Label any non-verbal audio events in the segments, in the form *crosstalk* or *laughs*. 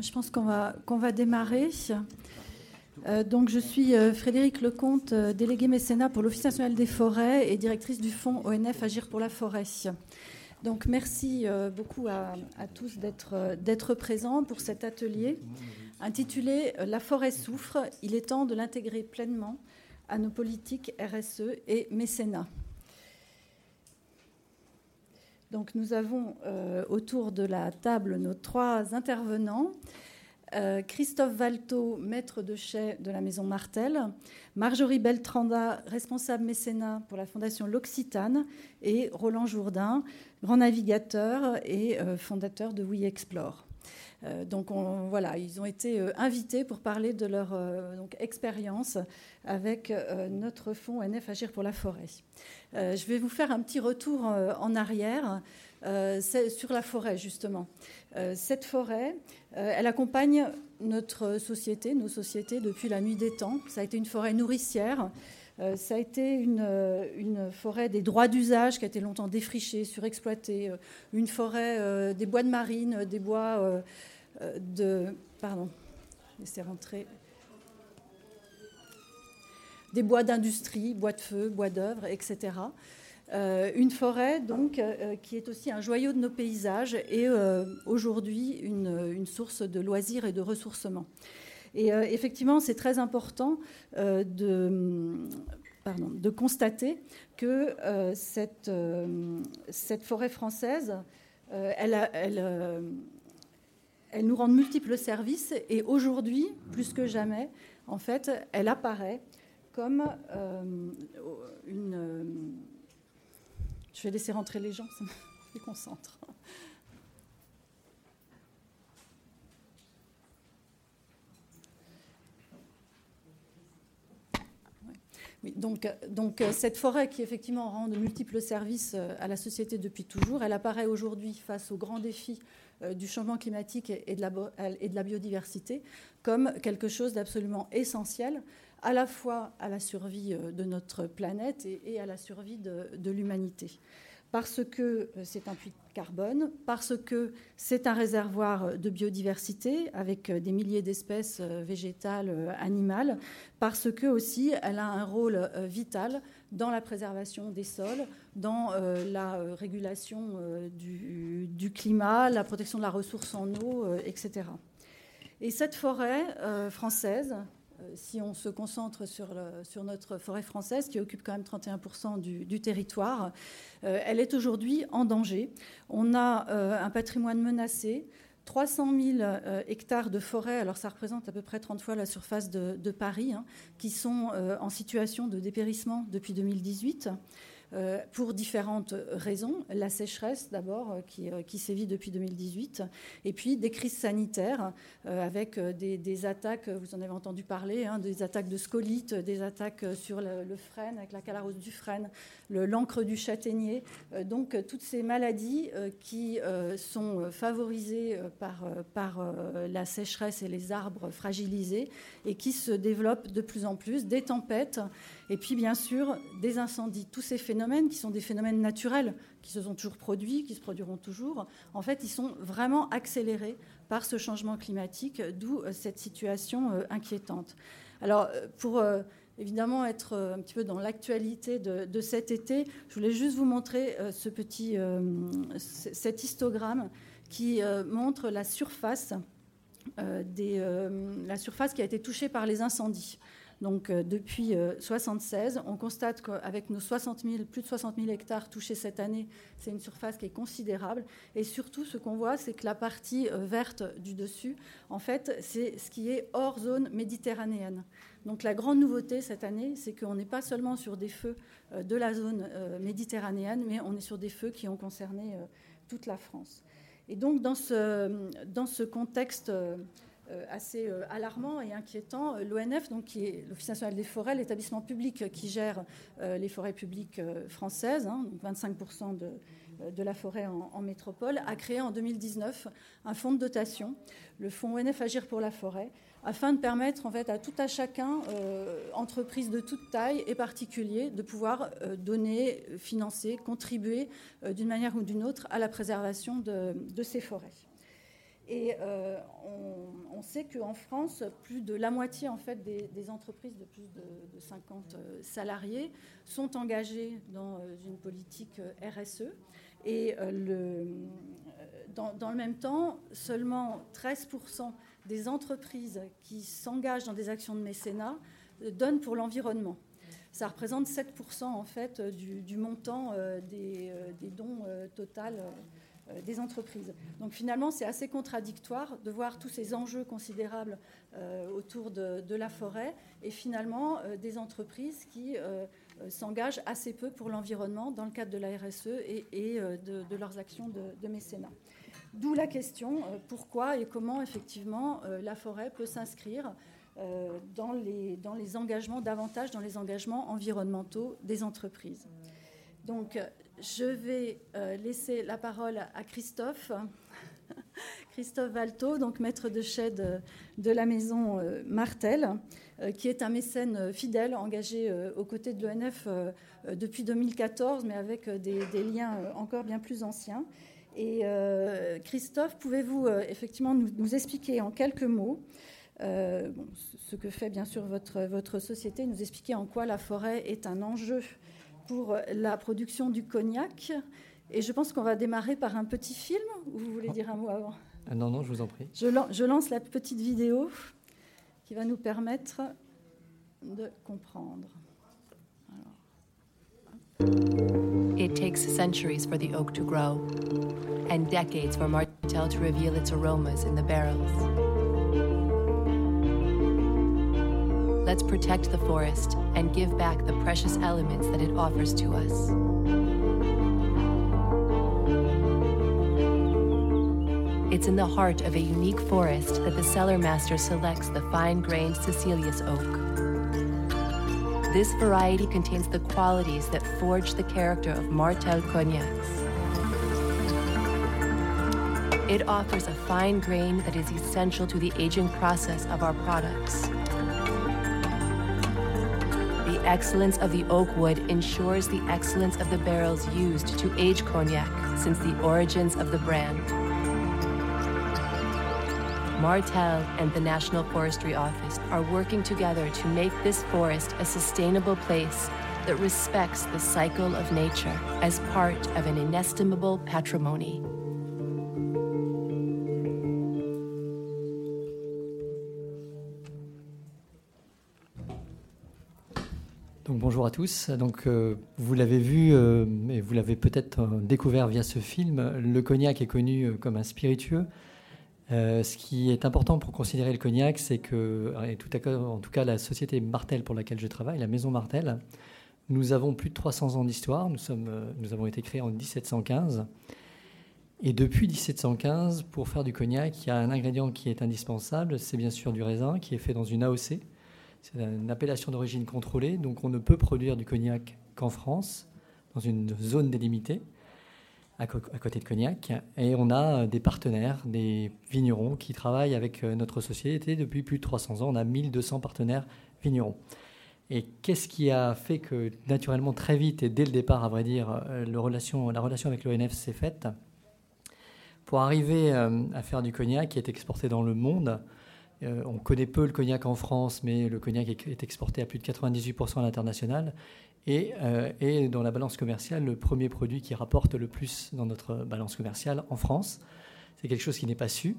Je pense qu'on va, qu'on va démarrer. Euh, donc, je suis euh, Frédéric Lecomte, euh, déléguée mécénat pour l'Office national des forêts et directrice du fonds ONF Agir pour la forêt. Donc, merci beaucoup à, tous d'être présents pour cet atelier intitulé La forêt souffre, il est temps de l'intégrer pleinement à nos politiques RSE et mécénat. Donc, nous avons autour de la table nos trois intervenants. Euh, Christophe Valto, maître de chais de la Maison Martel, Marjorie Beltranda, responsable mécénat pour la Fondation L'Occitane, et Roland Jourdain, grand navigateur et euh, fondateur de We Explore. Euh, donc voilà, ils ont été invités pour parler de leur expérience avec notre fonds NF Agir pour la forêt. je vais vous faire un petit retour en arrière sur la forêt justement. cette forêt, euh, elle accompagne notre société, nos sociétés depuis la nuit des temps. Ça a été une forêt nourricière. Euh, ça a été une, une, forêt des droits d'usage qui a été longtemps défrichée, surexploitée. Euh, une forêt des bois de marine, des bois de. Pardon, laissez rentrer. Des bois d'industrie, bois de feu, bois d'œuvre, etc. Euh, une forêt donc euh, qui est aussi un joyau de nos paysages et euh, aujourd'hui une, source de loisirs et de ressourcement. Et effectivement, c'est très important de, de, constater que cette, cette, forêt française, elle, elle, nous rend de multiples services et aujourd'hui, plus que jamais, en fait, elle apparaît comme une je vais laisser rentrer les gens, ça me déconcentre. donc, donc, euh, cette forêt qui effectivement rend de multiples services euh, à la société depuis toujours, elle apparaît aujourd'hui face aux grands défis euh, du changement climatique et de, la, et de la biodiversité comme quelque chose d'absolument essentiel à la fois à la survie euh, de notre planète et, à la survie de, l'humanité. Parce que euh, c'est un puits de carbone, parce que c'est un réservoir de biodiversité avec euh, des milliers d'espèces végétales, animales, parce que aussi elle a un rôle vital dans la préservation des sols, dans la régulation du, du, climat, la protection de la ressource en eau, etc. Et cette forêt française, euh, si on se concentre sur, notre forêt française, qui occupe quand même 31% du, territoire, euh, elle est aujourd'hui en danger. On a euh, un patrimoine menacé. 300 000 hectares de forêt, alors ça représente à peu près 30 fois la surface de, Paris, hein, qui sont en situation de dépérissement depuis 2018. Euh, pour différentes raisons. La sécheresse, d'abord, euh, euh, qui, sévit depuis 2018, et puis des crises sanitaires avec des, attaques, vous en avez entendu parler, hein, des attaques de scolytes, des attaques sur le, frêne, avec la calarose du frêne, l'encre du châtaignier. donc, toutes ces maladies qui sont favorisées par la sécheresse et les arbres fragilisés et qui se développent de plus en plus, des tempêtes et puis, bien sûr, des incendies. Tous ces phénomènes qui sont des phénomènes naturels, qui se sont toujours produits, qui se produiront toujours, en fait, ils sont vraiment accélérés par ce changement climatique, d'où euh, cette situation euh, inquiétante. Alors, euh, pour évidemment être un petit peu dans l'actualité de, cet été, je voulais juste vous montrer ce petit, cet histogramme qui montre la surface, des, la surface qui a été touchée par les incendies. Donc euh, depuis 1976, euh, on constate qu'avec nos 60 000, plus de 60 000 hectares touchés cette année, c'est une surface qui est considérable. Et surtout, ce qu'on voit, c'est que la partie euh, verte du dessus, en fait, c'est ce qui est hors zone méditerranéenne. Donc la grande nouveauté cette année, c'est qu'on n'est pas seulement sur des feux de la zone méditerranéenne, mais on est sur des feux qui ont concerné toute la France. Et donc dans ce, dans ce contexte assez euh, alarmant et inquiétant. Euh, L'ONF, donc, l'Office national des forêts, l'établissement public qui gère les forêts publiques françaises, hein, donc 25% de, de, la forêt en, métropole, a créé en 2019 un fonds de dotation, le fonds ONF Agir pour la forêt, afin de permettre en fait à tout à chacun, entreprise de toute taille et particulier, de pouvoir donner, financer, contribuer d'une manière ou d'une autre à la préservation de ces forêts. Et on, sait qu'en France, plus de la moitié en fait, des, entreprises de plus de, 50 salariés sont engagées dans une politique RSE. Et dans, le même temps, seulement 13% des entreprises qui s'engagent dans des actions de mécénat donnent pour l'environnement. Ça représente 7% en fait du, montant euh, des, euh, dons euh, total des entreprises. Donc finalement, c'est assez contradictoire de voir tous ces enjeux considérables autour de, la forêt et finalement des entreprises qui s'engagent assez peu pour l'environnement dans le cadre de la RSE et, de, leurs actions de, mécénat. D'où la question pourquoi et comment effectivement la forêt peut s'inscrire euh, dans les engagements, davantage dans les engagements environnementaux des entreprises. Donc, je vais euh, laisser la parole à Christophe. *laughs* Christophe Valto, donc maître de chais de, la maison euh, Martel, qui est un mécène fidèle, engagé aux côtés de l'ONF depuis 2014, mais avec des, liens encore bien plus anciens. Et Christophe, pouvez-vous effectivement nous, expliquer en quelques mots euh, ce que fait bien sûr votre société, nous expliquer en quoi la forêt est un enjeu pour la production du cognac. Et je pense qu'on va démarrer par un petit film, ou vous voulez dire un mot avant? Ah Non, non, je vous en prie. Je, je lance la petite vidéo qui va nous permettre de comprendre. It takes centuries for the oak to grow, and decades for Martel to reveal its aromas in the barrels. Let's protect the forest and give back the precious elements that it offers to us. It's in the heart of a unique forest that the cellar master selects the fine-grained Cecilius oak. This variety contains the qualities that forge the character of Martel cognacs. It offers a fine grain that is essential to the aging process of our products excellence of the oak wood ensures the excellence of the barrels used to age cognac since the origins of the brand. Martel and the National Forestry Office are working together to make this forest a sustainable place that respects the cycle of nature as part of an inestimable patrimony. Tous. Donc, euh, vous l'avez vu, euh, et vous l'avez peut-être euh, découvert via ce film, le cognac est connu comme un spiritueux. ce qui est important pour considérer le cognac, c'est que, tout à, en tout cas la société Martel pour laquelle je travaille, la maison Martel, nous avons plus de 300 ans d'histoire. Nous, sommes, nous avons été créés en 1715. Et depuis 1715, pour faire du cognac, il y a un ingrédient qui est indispensable, c'est bien sûr du raisin qui est fait dans une AOC, c'est une appellation d'origine contrôlée, donc on ne peut produire du cognac qu'en France, dans une zone délimitée, à, côté de Cognac. Et on a des partenaires, des vignerons qui travaillent avec euh, notre société depuis plus de 300 ans. On a 1200 partenaires vignerons. Et qu'est-ce qui a fait que, naturellement, très vite et dès le départ, à vrai dire, euh, la relation avec l'ONF s'est faite? Pour arriver euh, à faire du cognac qui est exporté dans le monde, euh, on connaît peu le cognac en France, mais le cognac est, exporté à plus de 98% à l'international. Euh, et, dans la balance commerciale, le premier produit qui rapporte le plus dans notre balance commerciale en France. C'est quelque chose qui n'est pas su.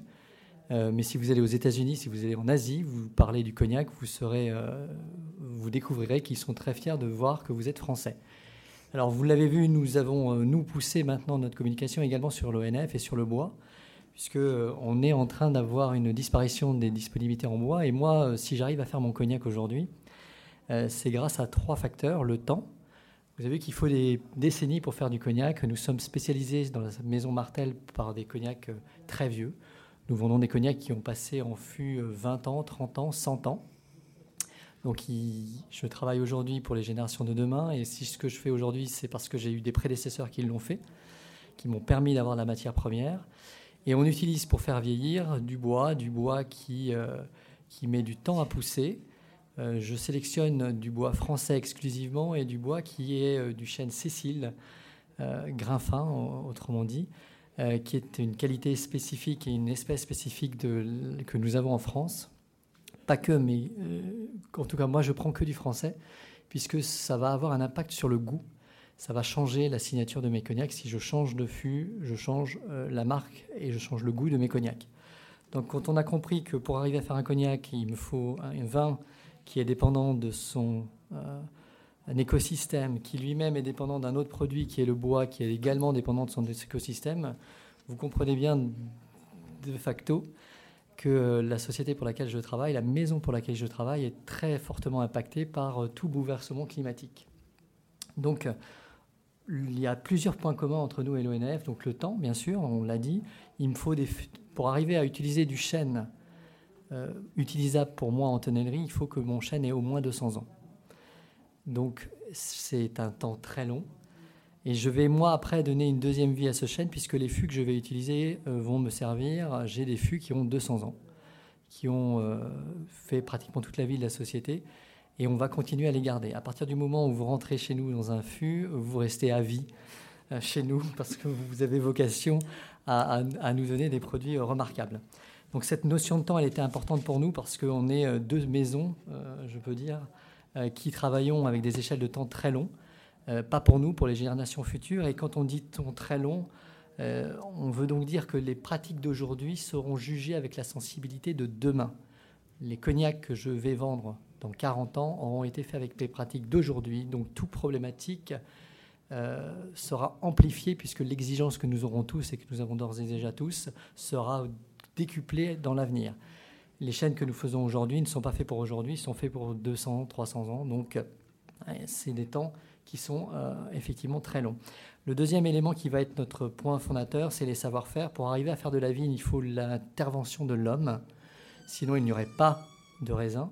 Euh, mais si vous allez aux États-Unis, si vous allez en Asie, vous parlez du cognac, vous, serez, vous découvrirez qu'ils sont très fiers de voir que vous êtes français. Alors vous l'avez vu, nous avons nous poussé maintenant notre communication également sur l'ONF et sur le bois puisqu'on euh, est en train d'avoir une disparition des disponibilités en bois. Et moi, euh, si j'arrive à faire mon cognac aujourd'hui, euh, c'est grâce à trois facteurs. Le temps. Vous avez vu qu'il faut des décennies pour faire du cognac. Nous sommes spécialisés dans la maison Martel par des cognacs très vieux. Nous vendons des cognacs qui ont passé en fût 20 ans, 30 ans, 100 ans. Donc je travaille aujourd'hui pour les générations de demain. Et si ce que je fais aujourd'hui, c'est parce que j'ai eu des prédécesseurs qui l'ont fait, qui m'ont permis d'avoir la matière première. Et on utilise pour faire vieillir du bois, du bois qui, euh, qui met du temps à pousser. Euh, je sélectionne du bois français exclusivement et du bois qui est euh, du chêne Cécile, grain fin autrement dit, qui est une qualité spécifique et une espèce spécifique que nous avons en France. Pas que, mais en tout cas, moi, je prends que du français, puisque ça va avoir un impact sur le goût ça va changer la signature de mes cognacs. Si je change de fût, je change euh, la marque et je change le goût de mes cognacs. Donc quand on a compris que pour arriver à faire un cognac, il me faut un vin qui est dépendant de son euh, écosystème, qui lui-même est dépendant d'un autre produit qui est le bois, qui est également dépendant de son écosystème, vous comprenez bien de facto que la société pour laquelle je travaille, la maison pour laquelle je travaille est très fortement impactée par euh, tout bouleversement climatique. Donc il y a plusieurs points communs entre nous et l'ONF. Donc le temps, bien sûr, on l'a dit. Il me faut pour arriver à utiliser du chêne euh, utilisable pour moi en tonnellerie, il faut que mon chêne ait au moins 200 ans. Donc c'est un temps très long. Et je vais, moi, après, donner une deuxième vie à ce chêne, puisque les fûts que je vais utiliser euh, vont me servir. J'ai des fûts qui ont 200 ans, qui ont euh, fait pratiquement toute la vie de la société et on va continuer à les garder. À partir du moment où vous rentrez chez nous dans un fût, vous restez à vie euh, chez nous *laughs* parce que vous avez vocation à, nous donner des produits euh, remarquables. Donc cette notion de temps, elle était importante pour nous parce qu'on est euh, deux maisons, je peux dire, qui travaillons avec des échelles de temps très longs. Pas pour nous, pour les générations futures. Et quand on dit temps très long, on veut donc dire que les pratiques d'aujourd'hui seront jugées avec la sensibilité de demain. Les cognacs que je vais vendre dans 40 ans auront été faits avec les pratiques d'aujourd'hui. Donc toute problématique euh, sera amplifiée puisque l'exigence que nous aurons tous et que nous avons d'ores et déjà tous sera décuplée dans l'avenir. Les chaînes que nous faisons aujourd'hui ne sont pas faites pour aujourd'hui, sont faites pour 200, 300 ans. Donc c'est des temps qui sont euh, effectivement très longs. Le deuxième élément qui va être notre point fondateur, c'est les savoir-faire. Pour arriver à faire de la vigne, il faut l'intervention de l'homme. Sinon, il n'y aurait pas de raisin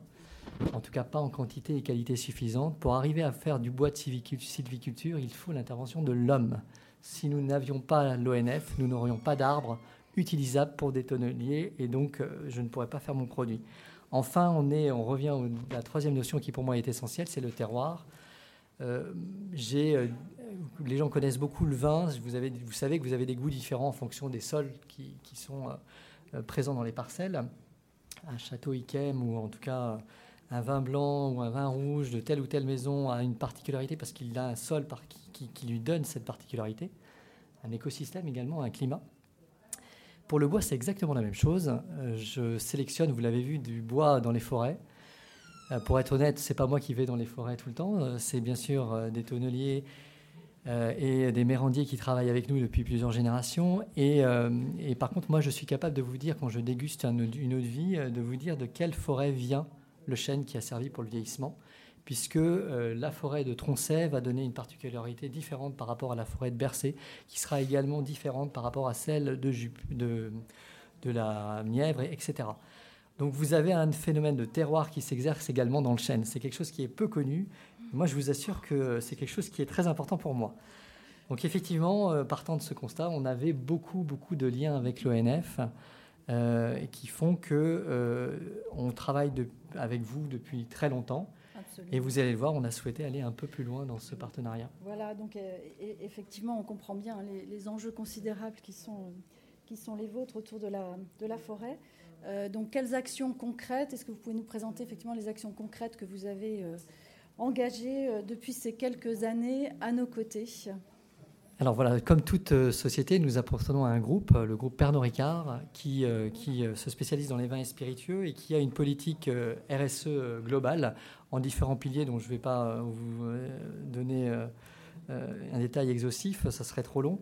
en tout cas pas en quantité et qualité suffisante. Pour arriver à faire du bois de sylviculture, il faut l'intervention de l'homme. Si nous n'avions pas l'ONF, nous n'aurions pas d'arbres utilisables pour des tonneliers et donc euh, je ne pourrais pas faire mon produit. Enfin, on, est, on revient à la troisième notion qui pour moi est essentielle, c'est le terroir. Euh, euh, les gens connaissent beaucoup le vin. Vous, avez, vous, savez que vous avez des goûts différents en fonction des sols qui, sont présents dans les parcelles. Un château Yquem ou en tout cas un vin blanc ou un vin rouge de telle ou telle maison a une particularité parce qu'il a un sol qui, lui donne cette particularité, un écosystème également, un climat. Pour le bois, c'est exactement la même chose. Euh, je sélectionne, vous l'avez vu, du bois dans les forêts. Euh, pour être honnête, c'est pas moi qui vais dans les forêts tout le temps. Euh, c'est bien sûr des tonneliers et des mérandiers qui travaillent avec nous depuis plusieurs générations. Et, par contre, moi, je suis capable de vous dire, quand je déguste une eau de vie, de vous dire de quelle forêt vient le chêne qui a servi pour le vieillissement, puisque euh, la forêt de Troncet va donner une particularité différente par rapport à la forêt de Bercé, qui sera également différente par rapport à celle de, de, de la Mièvre, etc. Donc vous avez un phénomène de terroir qui s'exerce également dans le chêne. C'est quelque chose qui est peu connu. Moi, je vous assure que c'est quelque chose qui est très important pour moi. Donc effectivement, euh, partant de ce constat, on avait beaucoup, beaucoup de liens avec l'ONF. Euh, et qui font que euh, on travaille avec vous depuis très longtemps. Et vous allez le voir, on a souhaité aller un peu plus loin dans ce partenariat. Voilà, donc euh, effectivement, on comprend bien les, enjeux considérables qui sont, qui sont les vôtres autour de la, de la forêt. donc, quelles actions concrètes? Est-ce que vous pouvez nous présenter effectivement les actions concrètes que vous avez engagées depuis ces quelques années à nos côtés? Alors voilà, comme toute euh, société, nous appartenons à un groupe, euh, le groupe Pernod Ricard, qui, euh, qui se spécialise dans les vins et spiritueux et qui a une politique RSE globale en différents piliers dont je ne vais pas vous donner un détail exhaustif, ça serait trop long.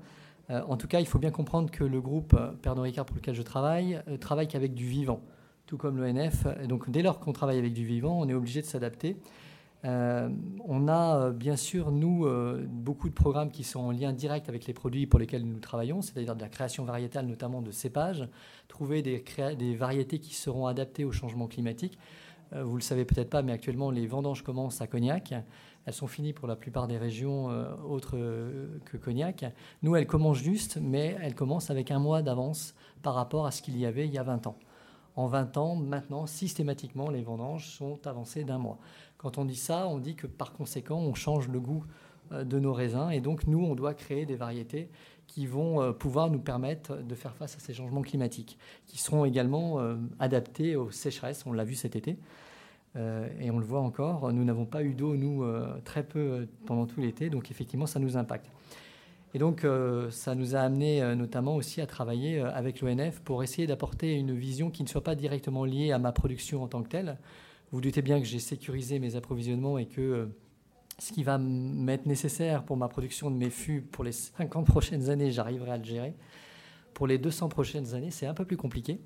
En tout cas, il faut bien comprendre que le groupe Pernod Ricard pour lequel je travaille travaille qu'avec du vivant, tout comme l'ONF. Donc dès lors qu'on travaille avec du vivant, on est obligé de s'adapter. Euh, on a euh, bien sûr, nous, euh, beaucoup de programmes qui sont en lien direct avec les produits pour lesquels nous travaillons, c'est-à-dire de la création variétale, notamment de cépages, trouver des, variétés qui seront adaptées au changement climatique. vous le savez peut-être pas, mais actuellement, les vendanges commencent à Cognac. Elles sont finies pour la plupart des régions autres que Cognac. Nous, elles commencent juste, mais elles commencent avec un mois d'avance par rapport à ce qu'il y avait il y a 20 ans. En 20 ans, maintenant, systématiquement, les vendanges sont avancées d'un mois. Quand on dit ça, on dit que par conséquent, on change le goût euh, de nos raisins. Et donc, nous, on doit créer des variétés qui vont pouvoir nous permettre de faire face à ces changements climatiques, qui seront également adaptés aux sécheresses. On l'a vu cet été. et on le voit encore, nous n'avons pas eu d'eau, nous, très peu pendant tout l'été, donc effectivement, ça nous impacte. Et donc, euh, ça nous a amené euh, notamment aussi à travailler euh, avec l'ONF pour essayer d'apporter une vision qui ne soit pas directement liée à ma production en tant que telle. Vous, doutez bien que j'ai sécurisé mes approvisionnements et que ce qui va m'être nécessaire pour ma production de mes fûts pour les 50 prochaines années, j'arriverai à le gérer. Pour les 200 prochaines années, c'est un peu plus compliqué.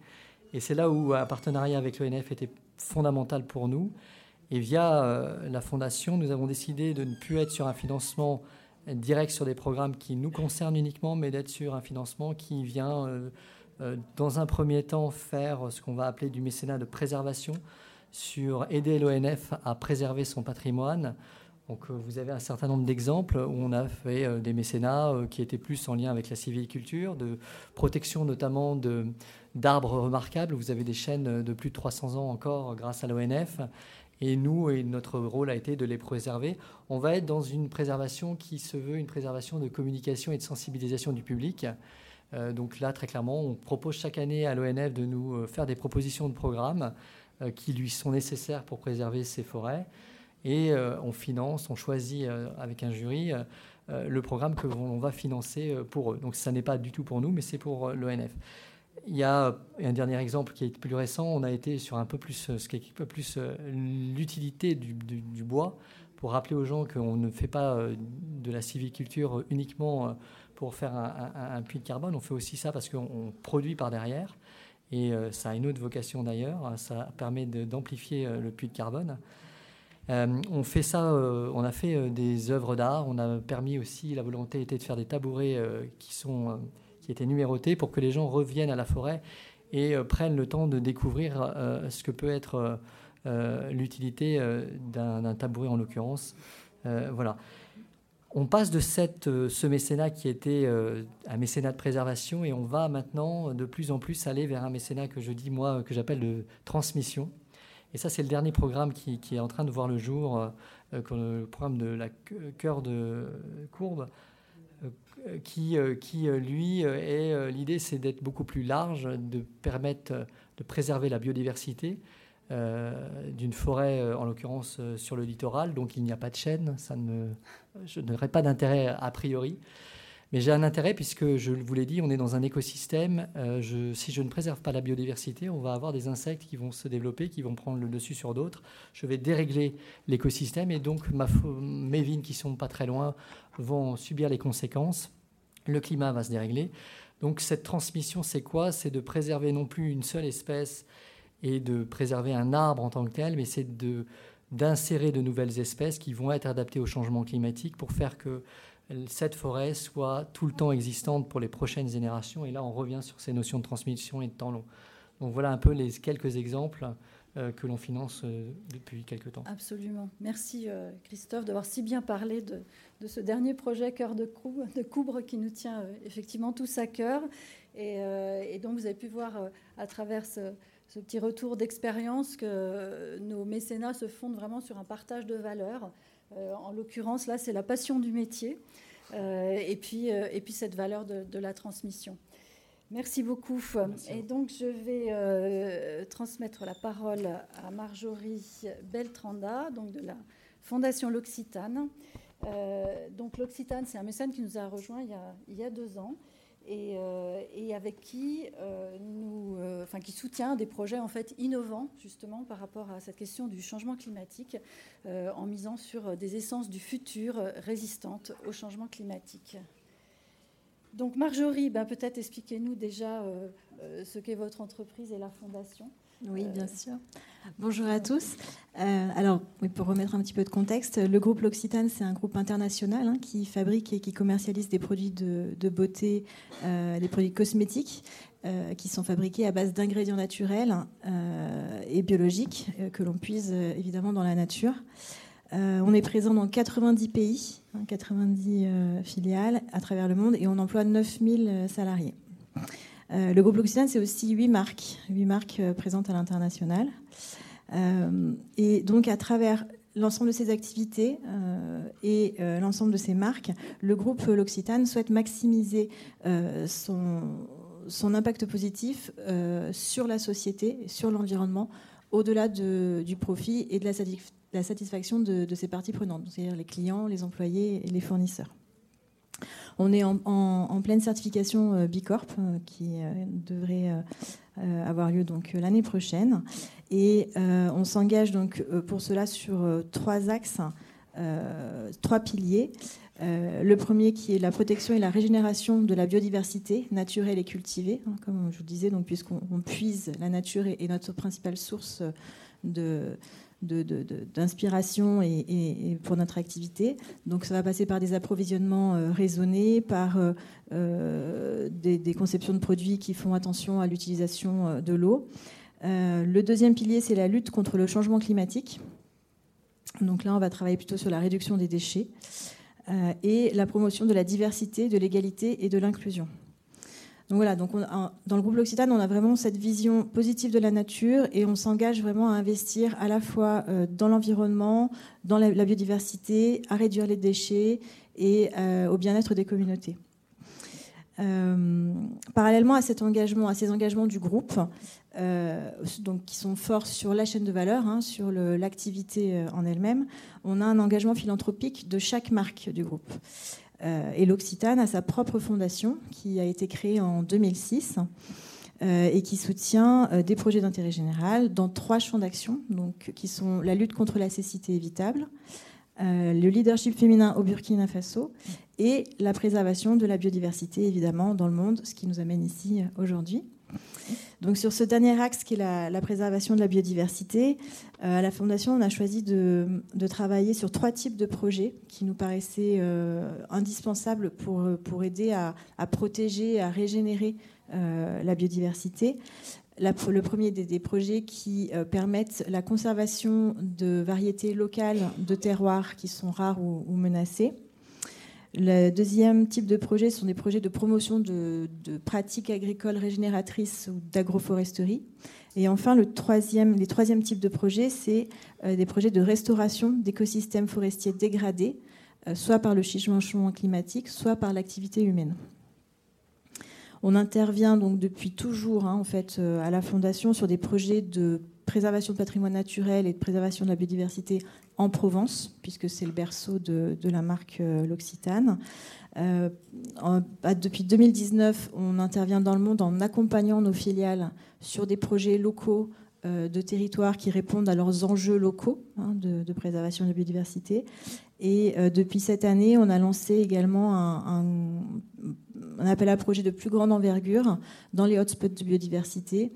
Et c'est là où un partenariat avec l'ONF était fondamental pour nous. Et via la fondation, nous avons décidé de ne plus être sur un financement direct sur des programmes qui nous concernent uniquement, mais d'être sur un financement qui vient, euh, euh, dans un premier temps, faire ce qu'on va appeler du mécénat de préservation, sur aider l'ONF à préserver son patrimoine. Donc, euh, vous avez un certain nombre d'exemples où on a fait des mécénats qui étaient plus en lien avec la civiliculture, de protection notamment d'arbres remarquables. Vous avez des chaînes de plus de 300 ans encore grâce à l'ONF et nous, et notre rôle a été de les préserver. On va être dans une préservation qui se veut une préservation de communication et de sensibilisation du public. Euh, donc là, très clairement, on propose chaque année à l'ONF de nous euh, faire des propositions de programmes euh, qui lui sont nécessaires pour préserver ces forêts. Et on finance, on choisit avec un jury le programme que l'on va financer pour eux. Donc ça n'est pas du tout pour nous, mais c'est pour l'ONF. Il y a un dernier exemple qui est plus récent. On a été sur un peu plus, ce qui est un peu plus euh, l'utilité du, bois pour rappeler aux gens qu'on ne fait pas euh, de la civiculture uniquement euh, pour faire un, puits de carbone. On fait aussi ça parce qu'on produit par derrière. Et ça a une autre vocation d'ailleurs. Ça permet d'amplifier le puits de carbone. on fait ça, on a fait des œuvres d'art. On a permis aussi, la volonté était de faire des tabourets qui sont qui était numéroté pour que les gens reviennent à la forêt et euh, prennent le temps de découvrir euh, ce que peut être euh, l'utilité d'un tabouret en l'occurrence. voilà. On passe de cette, ce mécénat qui était un mécénat de préservation et on va maintenant de plus en plus aller vers un mécénat que je dis moi que j'appelle de transmission. Et ça c'est le dernier programme qui, est en train de voir le jour, le programme de la cœur de courbe qui, euh, euh, lui, est euh, l'idée, c'est d'être beaucoup plus large, de permettre de préserver la biodiversité d'une forêt, en l'occurrence sur le littoral. Donc il n'y a pas de chêne, ça ne, je n'aurais pas d'intérêt a priori. Mais j'ai un intérêt puisque, je vous l'ai dit, on est dans un écosystème. je, si je ne préserve pas la biodiversité, on va avoir des insectes qui vont se développer, qui vont prendre le dessus sur d'autres. Je vais dérégler l'écosystème et donc mes vignes qui sont pas très loin vont subir les conséquences le climat va se dérégler. Donc cette transmission, c'est quoi? C'est de préserver non plus une seule espèce et de préserver un arbre en tant que tel, mais c'est d'insérer de nouvelles espèces qui vont être adaptées au changement climatique pour faire que cette forêt soit tout le temps existante pour les prochaines générations. Et là, on revient sur ces notions de transmission et de temps long. Donc voilà un peu les quelques exemples euh, que l'on finance euh, depuis quelques temps. Absolument. Merci euh, Christophe d'avoir si bien parlé de, ce dernier projet Cœur de, Coubre qui nous tient effectivement tous à cœur. Et, donc vous avez pu voir à travers ce, petit retour d'expérience que nos mécénats se fondent vraiment sur un partage de valeurs. en l'occurrence, là, c'est la passion du métier et, puis, et puis cette valeur de la transmission. Merci beaucoup. Et donc, je vais euh, transmettre la parole à Marjorie Beltranda, donc de la Fondation L'Occitane. Euh, donc, l'Occitane, c'est un mécène qui nous a rejoint il y a, deux ans et, euh, avec qui nous, enfin, qui soutient des projets en fait innovants justement par rapport à cette question du changement climatique, en misant sur des essences du futur résistantes au changement climatique. Donc Marjorie, ben, peut-être expliquez-nous déjà euh, euh, ce qu'est votre entreprise et la fondation. Oui, bien sûr. Bonjour à tous. Euh, alors, pour remettre un petit peu de contexte, le groupe L'Occitane, c'est un groupe international hein, qui fabrique et qui commercialise des produits de, beauté, des produits cosmétiques, qui sont fabriqués à base d'ingrédients naturels et biologiques que l'on puise évidemment dans la nature. Euh, on est présent dans 90 pays, 90 hein, euh, filiales à travers le monde et on emploie 9000 euh, salariés. Le groupe L'Occitane, c'est aussi 8 marques, 8 marques présentes à l'international. et donc, à travers l'ensemble de ses activités et l'ensemble de ses marques, le groupe L'Occitane souhaite maximiser son, son, impact positif sur la société, sur l'environnement, au-delà du profit et de la, satisfaction de, ses parties prenantes, c'est-à-dire les clients, les employés et les fournisseurs. On est en, pleine certification euh, B Corp euh, qui euh, devrait avoir lieu donc l'année prochaine et on s'engage donc pour cela sur trois axes, trois piliers. le premier qui est la protection et la régénération de la biodiversité naturelle et cultivée, hein, comme je vous disais, donc puisqu'on puise la nature est notre principale source de, d'inspiration et, pour notre activité. Donc ça va passer par des approvisionnements euh, raisonnés, par euh, euh, des, conceptions de produits qui font attention à l'utilisation de l'eau. le deuxième pilier, c'est la lutte contre le changement climatique. Donc là, on va travailler plutôt sur la réduction des déchets et la promotion de la diversité, de l'égalité et de l'inclusion. Donc voilà, donc dans le groupe L'Occitane, on a vraiment cette vision positive de la nature et on s'engage vraiment à investir à la fois euh, dans l'environnement, dans la, biodiversité, à réduire les déchets et euh, au bien-être des communautés. Euh, parallèlement à cet engagement, à ces engagements du groupe, donc qui sont forts sur la chaîne de valeur, hein, sur l'activité en elle-même, on a un engagement philanthropique de chaque marque du groupe. Euh, et l'Occitane a sa propre fondation qui a été créée en 2006 euh, et qui soutient euh, des projets d'intérêt général dans trois champs d'action, donc qui sont la lutte contre la cécité évitable, le leadership féminin au Burkina Faso et la préservation de la biodiversité évidemment dans le monde, ce qui nous amène ici aujourd'hui. Donc sur ce dernier axe qui est la, préservation de la biodiversité, euh, à la Fondation, on a choisi de, travailler sur trois types de projets qui nous paraissaient euh, indispensables pour, aider à, protéger, à régénérer euh, la biodiversité. le premier des, projets qui permettent la conservation de variétés locales de terroirs qui sont rares ou menacées. Le deuxième type de projet sont des projets de promotion de, pratiques agricoles régénératrices ou d'agroforesterie. Et enfin, le troisième, les troisièmes types de projets, c'est euh, des projets de restauration d'écosystèmes forestiers dégradés, euh, soit par le changement climatique, soit par l'activité humaine. On intervient donc depuis toujours hein, en fait, euh, à la Fondation sur des projets de préservation de patrimoine naturel et de préservation de la biodiversité en Provence, puisque c'est le berceau de, la marque euh, L'Occitane. Euh, bah, depuis 2019, on intervient dans le monde en accompagnant nos filiales sur des projets locaux euh, de territoires qui répondent à leurs enjeux locaux hein, de, préservation de la biodiversité. Et depuis cette année, on a lancé également un, appel à projet de plus grande envergure dans les hotspots de biodiversité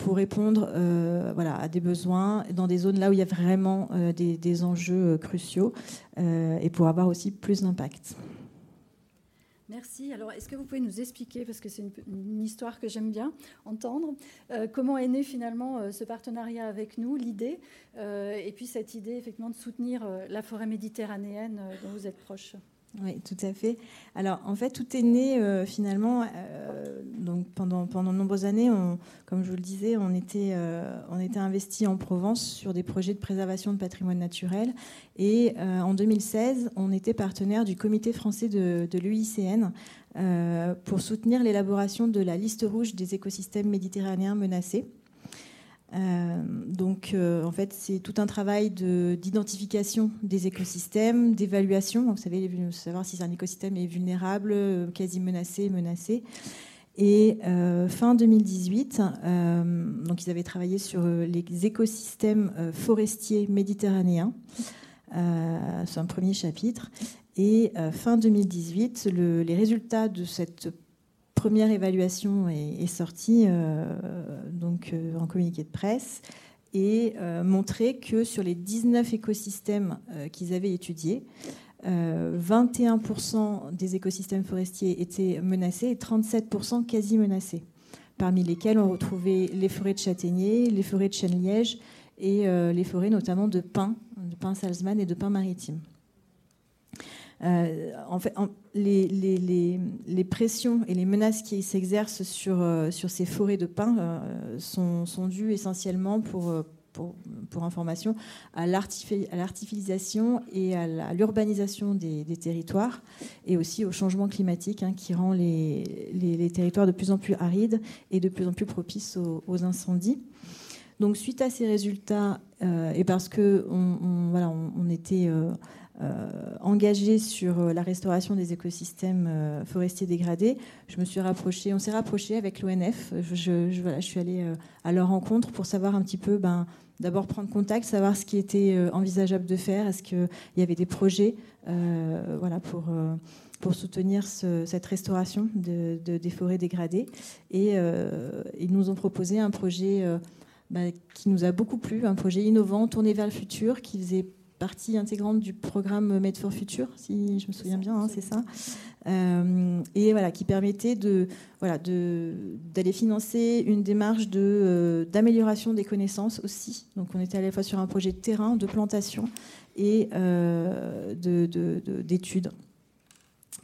pour répondre euh, voilà, à des besoins dans des zones là où il y a vraiment euh, des, enjeux euh, cruciaux et pour avoir aussi plus d'impact. Merci. Alors, est-ce que vous pouvez nous expliquer, parce que c'est une, histoire que j'aime bien entendre, comment est né finalement ce partenariat avec nous, l'idée, et puis cette idée effectivement de soutenir la forêt méditerranéenne dont vous êtes proche? Oui, tout à fait. Alors, en fait, tout est né euh, finalement. Euh, donc, pendant, de nombreuses années, comme je vous le disais, on était, euh, on investi en Provence sur des projets de préservation de patrimoine naturel. Et en 2016, on était partenaire du comité français de, de l'UICN pour soutenir l'élaboration de la liste rouge des écosystèmes méditerranéens menacés. Euh, donc, euh, en fait, c'est tout un travail d'identification des écosystèmes, d'évaluation. Vous savez, savoir si un écosystème est vulnérable, quasi menacé, menacé. Et euh, fin 2018, donc ils avaient travaillé sur les écosystèmes forestiers méditerranéens. c'est un premier chapitre. Et fin 2018, les résultats de cette première évaluation est, sortie euh, donc, euh, en communiqué de presse et euh, montrait que sur les 19 écosystèmes qu'ils avaient étudiés, 21% des écosystèmes forestiers étaient menacés et 37% quasi menacés, parmi lesquels on retrouvait les forêts de châtaigniers, les forêts de chêne-liège et les forêts notamment de pins, de pins salzman et de pins maritimes. Euh, en fait, les, pressions et les menaces qui s'exercent sur, euh, ces forêts de pins euh, sont, sont, dues essentiellement pour, information, à l'artificialisation et à l'urbanisation des, territoires, et aussi au changement climatique hein, qui rend les, territoires de plus en plus arides et de plus en plus propices aux, incendies. Donc, suite à ces résultats, et parce que on, voilà, on, était engagée sur euh, la restauration des écosystèmes euh, forestiers dégradés, je me suis rapprochée, on s'est rapproché avec l'ONF. Je, suis allée à leur rencontre pour savoir un petit peu, ben, d'abord prendre contact, savoir ce qui était envisageable de faire. Est-ce qu'il y avait des projets voilà, pour, soutenir cette restauration de, des forêts dégradées. Et ils nous ont proposé un projet ben, qui nous a beaucoup plu, un projet innovant, tourné vers le futur, qui faisait partie intégrante du programme Made for Future, si je me souviens bien, hein, c'est ça. Euh, et voilà, qui permettait de voilà d'aller financer une démarche euh, d'amélioration des connaissances aussi. Donc on était à la fois sur un projet de terrain, de plantation et euh, d'études.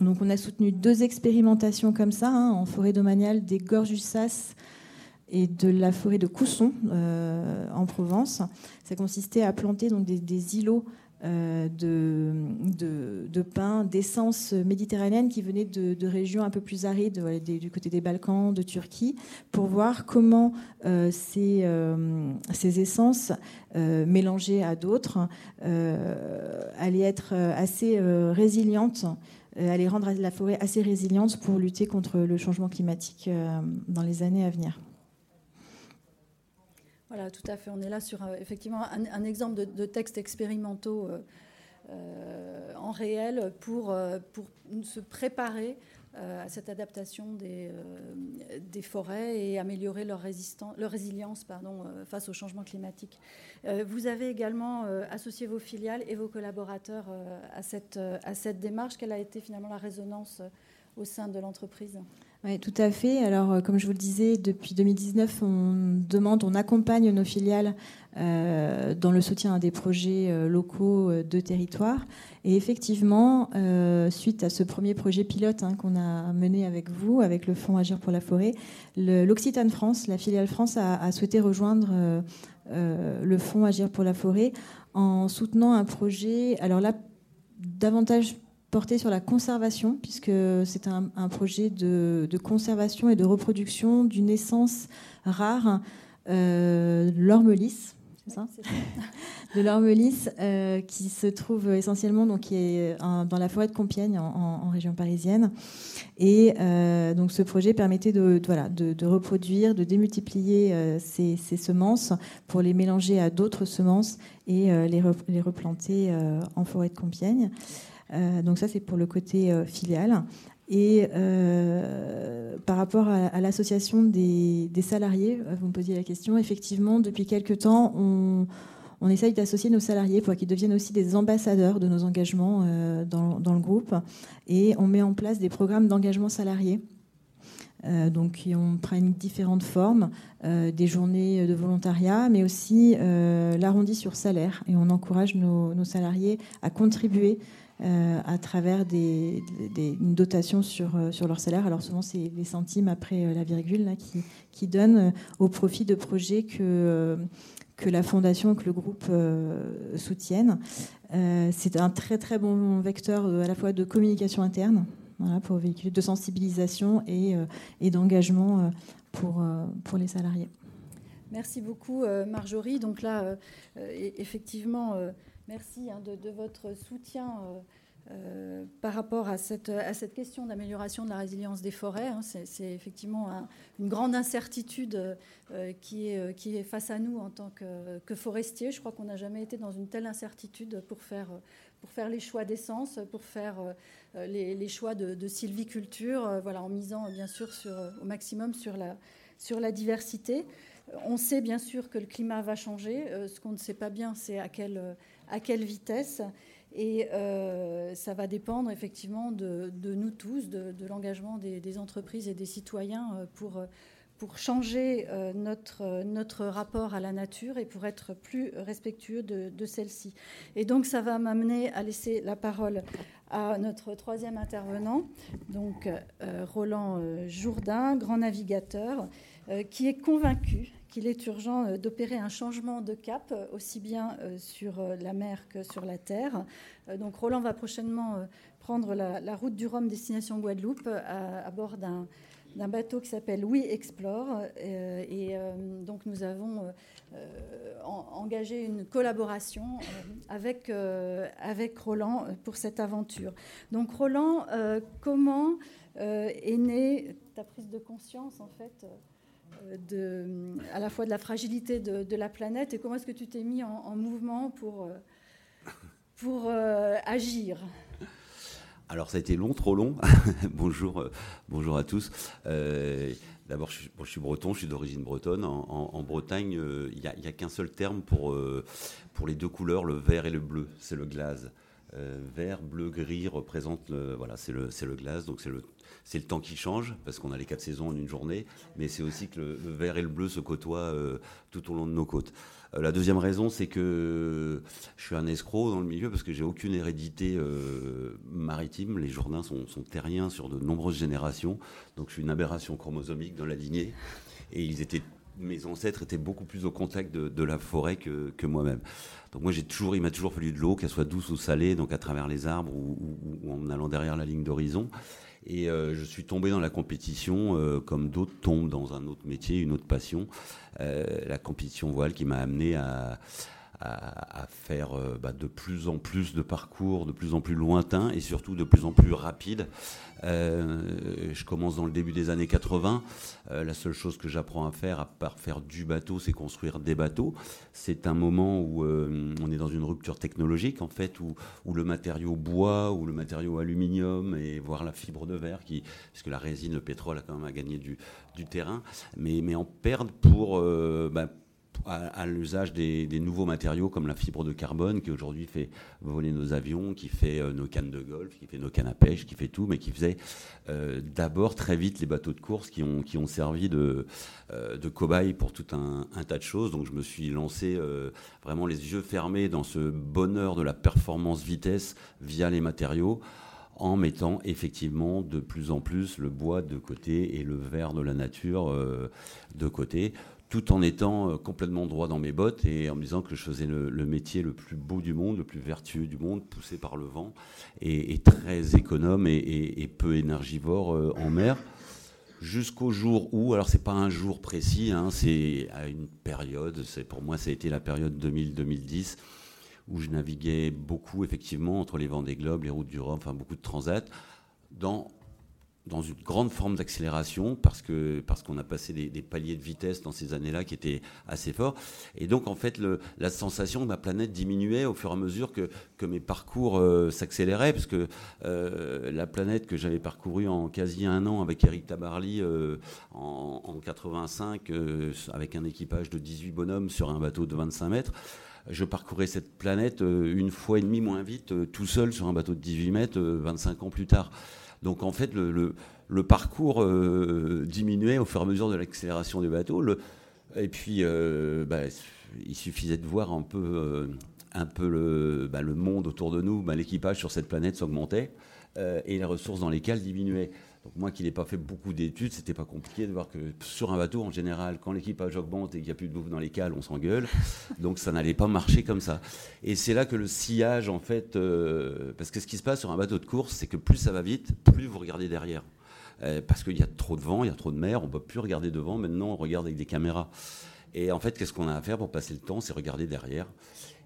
Donc on a soutenu deux expérimentations comme ça hein, en forêt domaniale des gorges du Sas et de la forêt de Cousson euh, en Provence. Ça consistait à planter donc des, îlots euh, de, pins d'essence méditerranéenne qui venaient de, régions un peu plus arides, du côté des Balkans, de Turquie, pour voir comment euh, ces, ces, essences mélangées à d'autres allaient être assez résilientes allaient rendre la forêt assez résiliente pour lutter contre le changement climatique dans les années à venir. Tout à fait. On est là sur euh, effectivement un, exemple de, textes expérimentaux euh, euh, en réel pour, se préparer à cette adaptation des, forêts et améliorer leur, leur résilience face au changement climatique. vous avez également associé vos filiales et vos collaborateurs à, cette, à cette démarche. Quelle a été finalement la résonance au sein de l'entreprise? Oui, tout à fait. Alors, euh, comme je vous le disais, depuis 2019, on demande, on accompagne nos filiales euh, dans le soutien à des projets euh, locaux de territoire. Et effectivement, suite à ce premier projet pilote hein, qu'on a mené avec vous, avec le Fonds Agir pour la forêt, l'Occitane France, la filiale France, a, a souhaité rejoindre le Fonds Agir pour la forêt en soutenant un projet, alors là, davantage porté sur la conservation, puisque c'est un, projet de, conservation et de reproduction d'une essence rare, euh, l'ormelis. Ça *laughs* de l'ormelis euh, qui se trouve essentiellement donc, qui est dans la forêt de Compiègne en, région parisienne. Et euh, donc ce projet permettait de, voilà, de, reproduire, de démultiplier euh, ces, semences pour les mélanger à d'autres semences et les, les, replanter en forêt de Compiègne. Euh, donc ça, c'est pour le côté euh, filial. Et euh, par rapport à, l'association des, salariés, vous me posiez la question, effectivement, depuis quelques temps, on, essaye d'associer nos salariés pour qu'ils deviennent aussi des ambassadeurs de nos engagements dans, le groupe. Et on met en place des programmes d'engagement salarié. donc, qui ont, prennent différentes formes, des journées de volontariat, mais aussi l'arrondi sur salaire. Et on encourage nos salariés à contribuer euh, à travers des, une dotation sur, euh, sur leur salaire. Alors souvent, c'est les centimes après euh, la virgule là, qui, qui donnent au profit de projets que, que la fondation, que le groupe soutiennent. c'est un très très bon vecteur à la fois de communication interne pour véhiculer, de sensibilisation et, et d'engagement pour, pour les salariés. Merci beaucoup Marjorie. Donc là, effectivement, Merci hein, de, votre soutien euh, euh, par rapport à cette, question d'amélioration de la résilience des forêts. Hein. C'est effectivement une grande incertitude euh, qui, est, face à nous en tant que, forestiers. Je crois qu'on n'a jamais été dans une telle incertitude pour faire, les choix d'essence, pour faire les, choix de, sylviculture, voilà, en misant bien sûr au maximum sur la, sur la diversité. On sait bien sûr que le climat va changer. Ce qu'on ne sait pas bien, c'est à quelle à quelle vitesse. Et euh, ça va dépendre effectivement de, nous tous, de, l'engagement des, entreprises et des citoyens euh, pour, pour changer euh, notre, notre rapport à la nature et pour être plus respectueux de, celle-ci. Et donc ça va m'amener à laisser la parole à notre troisième intervenant, donc Roland Jourdain, grand navigateur, qui est convaincu qu'il est urgent d'opérer un changement de cap, aussi bien sur la mer que sur la terre. Donc Roland va prochainement prendre la, route du Rhum destination Guadeloupe à, bord d'un d'un bateau qui s'appelle We Explore. et donc nous avons engagé une collaboration avec, avec Roland pour cette aventure. Donc Roland, comment est née ta prise de conscience en fait à la fois de la fragilité de, la planète et comment est-ce que tu t'es mis en, mouvement pour, pour euh, agir? Alors ça a été long, trop long. *laughs* bonjour, euh, bonjour à tous. Euh, d'abord, je, suis breton, je suis d'origine bretonne. En, Bretagne, il n'y a, qu'un seul terme pour, pour les deux couleurs, le vert et le bleu. C'est le glaze. Vert, bleu, gris représente le, voilà, c'est le, le glace, donc c'est le temps qui change, parce qu'on a les quatre saisons en une journée, mais c'est aussi que le, vert et le bleu se côtoient euh, tout au long de nos côtes. Euh, la deuxième raison, c'est que je suis un escroc dans le milieu, parce que j'ai aucune hérédité euh, maritime. Les Jourdains sont, terriens sur de nombreuses générations, donc je suis une aberration chromosomique dans la lignée. Et ils étaient mes ancêtres étaient beaucoup plus au contact de, la forêt que, moi-même. Donc moi, j'ai toujours, il m'a toujours fallu de l'eau, qu'elle soit douce ou salée, donc à travers les arbres ou en allant derrière la ligne d'horizon. Et euh, je suis tombé dans la compétition euh, comme d'autres tombent dans un autre métier, une autre passion. Euh, la compétition voile qui m'a amené à, à, faire euh, bah, de plus en plus de parcours, de plus en plus lointains et surtout de plus en plus rapides. Euh, je commence dans le début des années 80. Euh, la seule chose que j'apprends à faire, à part faire du bateau, c'est construire des bateaux. C'est un moment où on est dans une rupture technologique, en fait, où, où, le matériau bois, ou le matériau aluminium, et voire la fibre de verre, qui, puisque la résine, le pétrole a quand même à gagner du, terrain, mais, mais en perdent pour... Bah, à, l'usage des, nouveaux matériaux comme la fibre de carbone qui aujourd'hui fait voler nos avions, qui fait euh, nos cannes de golf, qui fait nos cannes à pêche, qui fait tout, mais qui faisait euh, d'abord très vite les bateaux de course qui ont, servi de, euh, cobaye pour tout un, tas de choses. Donc je me suis lancé vraiment les yeux fermés dans ce bonheur de la performance vitesse via les matériaux en mettant effectivement de plus en plus le bois de côté et le verre de la nature de côté tout en étant euh, complètement droit dans mes bottes et en me disant que je faisais le, métier le plus beau du monde, le plus vertueux du monde, poussé par le vent et, très économe et, peu énergivore euh, en mer. Jusqu'au jour où, alors c'est pas un jour précis, hein, c'est à une période, c'est pour moi ça a été la période 2000-2010 où je naviguais beaucoup effectivement entre les vents des globes, les routes du Rhum, enfin beaucoup de transats, dans dans une grande forme d'accélération parce que parce qu'on a passé des, paliers de vitesse dans ces années-là qui étaient assez forts. Et donc en fait le, la sensation de ma planète diminuait au fur et à mesure que, que mes parcours euh, s'accéléraient parce que euh, la planète que j'avais parcourue en quasi un an avec Eric Tabarly euh, en, en, 85 avec un équipage de 18 bonhommes sur un bateau de 25 mètres je parcourais cette planète une fois et demie moins vite tout seul sur un bateau de 18 mètres 25 ans plus tard. Donc en fait, le, parcours euh, diminuait au fur et à mesure de l'accélération du bateau. et puis, euh, bah, il suffisait de voir un peu, euh, bah, le, monde autour de nous. Bah, l'équipage sur cette planète s'augmentait et les ressources dans lesquelles diminuaient. Donc moi qui n'ai pas fait beaucoup d'études, c'était pas compliqué de voir que sur un bateau, en général, quand l'équipage augmente et qu'il n'y a plus de bouffe dans les cales, on s'engueule. *laughs* Donc ça n'allait pas marcher comme ça. Et c'est là que le sillage, en fait, euh, parce que ce qui se passe sur un bateau de course, c'est que plus ça va vite, plus vous regardez derrière. Euh, parce qu'il y a trop de vent, il y a trop de mer, on ne peut plus regarder devant. Maintenant, on regarde avec des caméras. Et en fait, qu'est-ce qu'on a à faire pour passer le temps? C'est regarder derrière.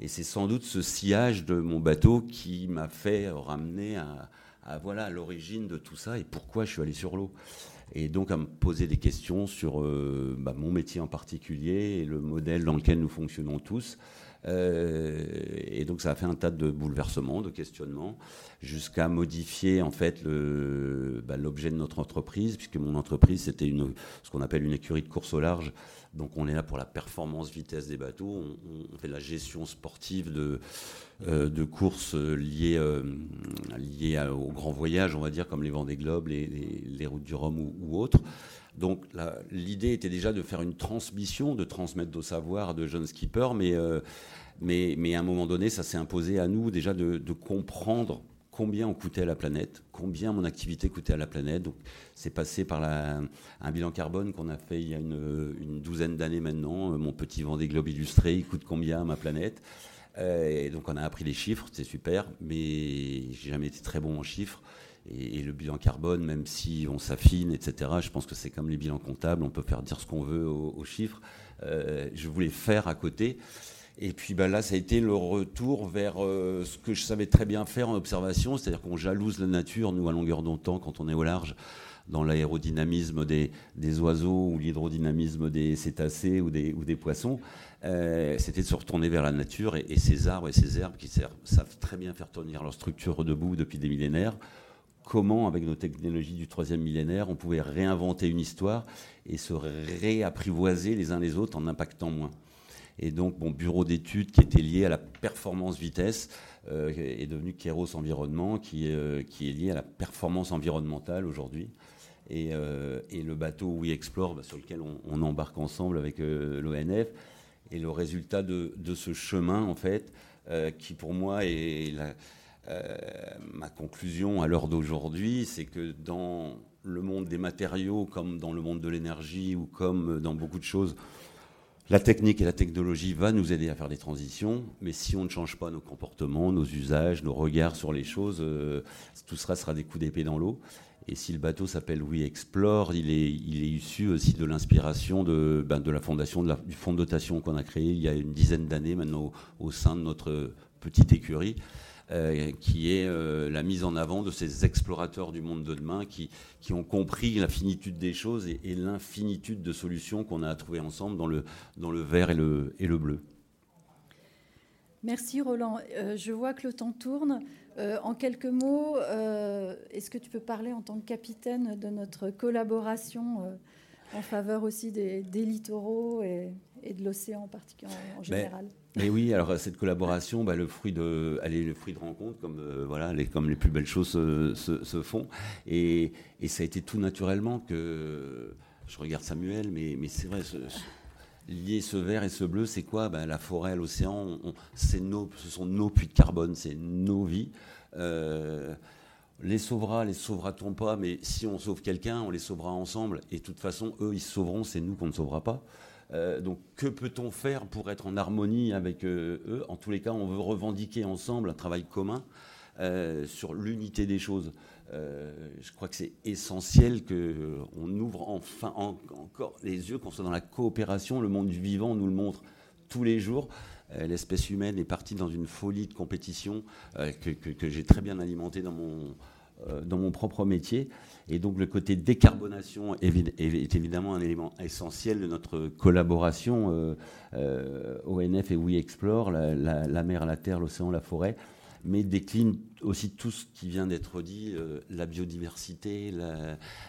Et c'est sans doute ce sillage de mon bateau qui m'a fait ramener à à voilà l'origine de tout ça et pourquoi je suis allé sur l'eau. Et donc à me poser des questions sur euh, bah, mon métier en particulier et le modèle dans lequel nous fonctionnons tous. Euh, et donc ça a fait un tas de bouleversements, de questionnements, jusqu'à modifier en fait bah, l'objet de notre entreprise, puisque mon entreprise c'était ce qu'on appelle une écurie de course au large. Donc on est là pour la performance vitesse des bateaux, on, fait la gestion sportive de, euh, de courses liées, euh, liées au grand voyage, on va dire, comme les Vendée Globes, les, les, routes du Rhum ou, autres. Donc l'idée était déjà de faire une transmission, de transmettre nos savoirs de jeunes skippers, euh, mais, à un moment donné, ça s'est imposé à nous déjà de, comprendre combien on coûtait à la planète, combien mon activité coûtait à la planète. Donc, c'est passé par un bilan carbone qu'on a fait il y a une, douzaine d'années maintenant. Mon petit Vendée Globe illustré, il coûte combien à ma planète et donc on a appris les chiffres, c'est super, mais j'ai jamais été très bon en chiffres. Et, le bilan carbone, même si on s'affine, etc., je pense que c'est comme les bilans comptables, on peut faire dire ce qu'on veut aux, chiffres. Euh, je voulais faire à côté. Et puis ben là, ça a été le retour vers euh, ce que je savais très bien faire en observation, c'est-à-dire qu'on jalouse la nature, nous, à longueur d'ontemps, quand on est au large, dans l'aérodynamisme des, oiseaux ou l'hydrodynamisme des cétacés ou des, ou des poissons. Euh, c'était de se retourner vers la nature et, ces arbres et ces herbes qui savent très bien faire tenir leur structure debout depuis des millénaires comment, avec nos technologies du troisième millénaire, on pouvait réinventer une histoire et se réapprivoiser les uns les autres en impactant moins? Et donc, mon bureau d'études qui était lié à la performance vitesse euh, est devenu Keros Environnement, qui, euh, qui, est lié à la performance environnementale aujourd'hui. Et, euh, le bateau We Explore, bah, sur lequel on, embarque ensemble avec l'ONF, est le résultat de, ce chemin, en fait, qui pour moi est ma conclusion à l'heure d'aujourd'hui, c'est que dans le monde des matériaux, comme dans le monde de l'énergie ou comme dans beaucoup de choses, la technique et la technologie va nous aider à faire des transitions, mais si on ne change pas nos comportements, nos usages, nos regards sur les choses, euh, tout cela sera des coups d'épée dans l'eau. Et si le bateau s'appelle We Explore, il est, issu aussi de l'inspiration de, ben, la fondation du fonds de dotation qu'on a créé il y a une dizaine d'années maintenant au sein de notre petite écurie. Euh, qui est euh, la mise en avant de ces explorateurs du monde de demain qui, qui ont compris la finitude des choses et, l'infinitude de solutions qu'on a à trouver ensemble dans le, dans le vert et le, et le bleu. Merci Roland. Euh, je vois que le temps tourne. en quelques mots, est-ce que tu peux parler en tant que capitaine de notre collaboration en faveur aussi des, littoraux et, de l'océan en particulier en, général? Mais oui, alors cette collaboration, bah, le fruit de, elle est le fruit de rencontre, comme euh, voilà, les, comme les plus belles choses se, font, et, ça a été tout naturellement que je regarde Samuel, mais, mais c'est vrai, lier ce vert et ce bleu, c'est quoi? Bah, La forêt, l'océan, c'est nos, ce sont nos puits de carbone, c'est nos vies. Euh, les sauvera, les sauvera-t-on pas? Mais si on sauve quelqu'un, on les sauvera ensemble. Et de toute façon, eux, ils se sauveront, c'est nous qu'on ne sauvera pas. Euh, donc, que peut-on faire pour être en harmonie avec euh, eux? En tous les cas, on veut revendiquer ensemble un travail commun euh, sur l'unité des choses. je crois que c'est essentiel qu'on ouvre enfin encore les yeux, qu'on soit dans la coopération. Le monde du vivant nous le montre tous les jours. L'espèce humaine est partie dans une folie de compétition que j'ai très bien alimentée dans mon, dans mon propre métier. Et donc le côté décarbonation est, évidemment un élément essentiel de notre collaboration euh, euh, ONF et We Explore, la, la mer, la terre, l'océan, la forêt mais décline aussi tout ce qui vient d'être dit, euh, la biodiversité,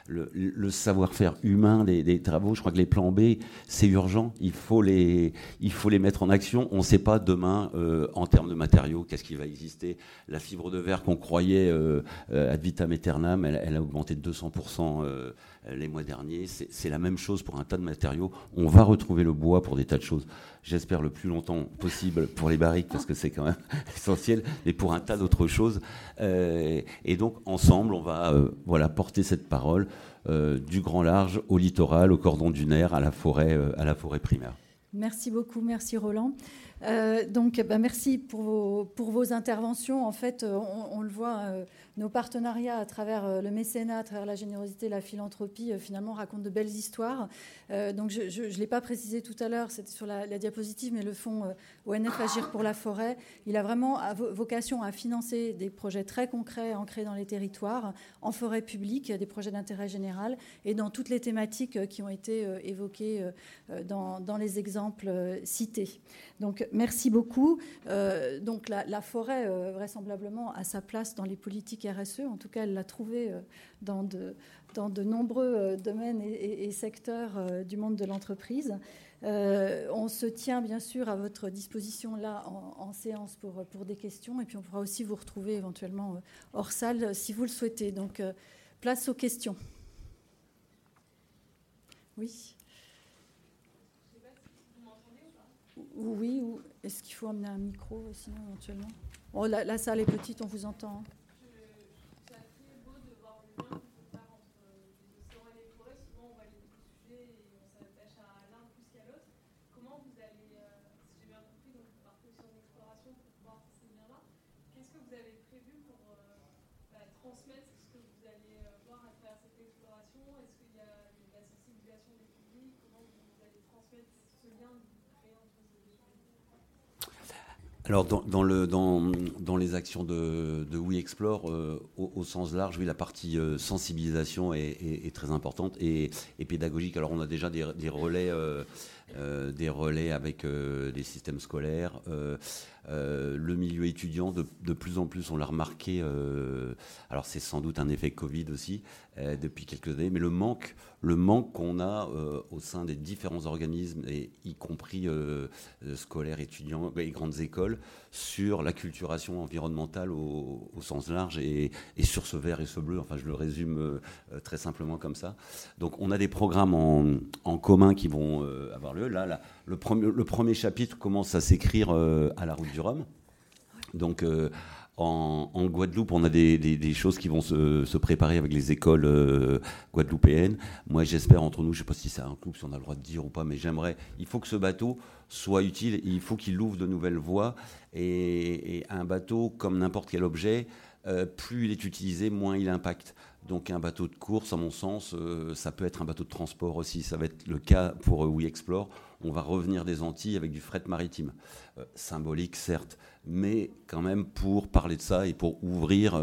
le, savoir-faire humain des, travaux. Je crois que les plans B, c'est urgent. Il faut, les, il faut les mettre en action. On ne sait pas demain, euh, en termes de matériaux, qu'est-ce qui va exister. La fibre de verre qu'on croyait euh, ad vitam aeternam, elle, elle, a augmenté de 200% les mois derniers. C'est la même chose pour un tas de matériaux. On va retrouver le bois pour des tas de choses. J'espère le plus longtemps possible pour les barriques, parce que c'est quand même *laughs* essentiel, mais pour un tas d'autres choses. Euh, et donc, ensemble, on va euh, voilà, porter cette parole euh, du grand large au littoral, au cordon dunaire, à la forêt, à la forêt primaire. Merci beaucoup, merci Roland. Donc, bah, merci pour vos, interventions. En fait, on, le voit, nos partenariats à travers euh, le mécénat, à travers la générosité, la philanthropie, euh, finalement racontent de belles histoires. Euh, donc je ne l'ai pas précisé tout à l'heure, c'était sur la, diapositive, mais le fonds ONF Agir pour la forêt, il a vraiment vocation à financer des projets très concrets ancrés dans les territoires, en forêt publique, des projets d'intérêt général, et dans toutes les thématiques qui ont été évoquées dans, dans les exemples cités. Donc merci beaucoup. donc la, forêt, vraisemblablement, a sa place dans les politiques RSE. En tout cas, elle l'a trouvé euh, dans de, nombreux euh, domaines et, secteurs euh, du monde de l'entreprise. on se tient bien sûr à votre disposition là en, séance pour des questions et puis on pourra aussi vous retrouver éventuellement hors salle si vous le souhaitez. Donc place aux questions. Oui. Oui, ou est-ce qu'il faut amener un micro sinon éventuellement? Oh, la, la, salle est petite, on vous entend. Hein. Alors dans, dans, le, dans, dans, les actions de, We Explore, euh, au, sens large, oui, la partie euh, sensibilisation est, très importante et, pédagogique. Alors on a déjà des, des relais, euh, euh des relais avec euh, des systèmes scolaires. Euh, le milieu étudiant, de, de, plus en plus, on l'a remarqué. alors c'est sans doute un effet Covid aussi depuis quelques années, mais le manque, le manque qu'on a au sein des différents organismes, et y compris scolaires, étudiants et grandes écoles, sur l'acculturation environnementale au, au, sens large et, et, sur ce vert et ce bleu. Enfin, je le résume euh, très simplement comme ça. Donc, on a des programmes en, en commun qui vont euh, avoir lieu. Là, le, premier, chapitre commence à s'écrire euh, à la route du Rhum. Donc, en, en, Guadeloupe, on a des, choses qui vont se, préparer avec les écoles euh, guadeloupéennes. Moi, j'espère entre nous, je ne sais pas si c'est un club, si on a le droit de dire ou pas, mais j'aimerais. Il faut que ce bateau soit utile, il faut qu'il ouvre de nouvelles voies. Et, un bateau, comme n'importe quel objet, euh, plus il est utilisé, moins il impacte. Donc un bateau de course, à mon sens, euh, ça peut être un bateau de transport aussi. Ça va être le cas pour euh, We Explore. On va revenir des Antilles avec du fret maritime. Euh, symbolique, certes, mais quand même pour parler de ça et pour ouvrir,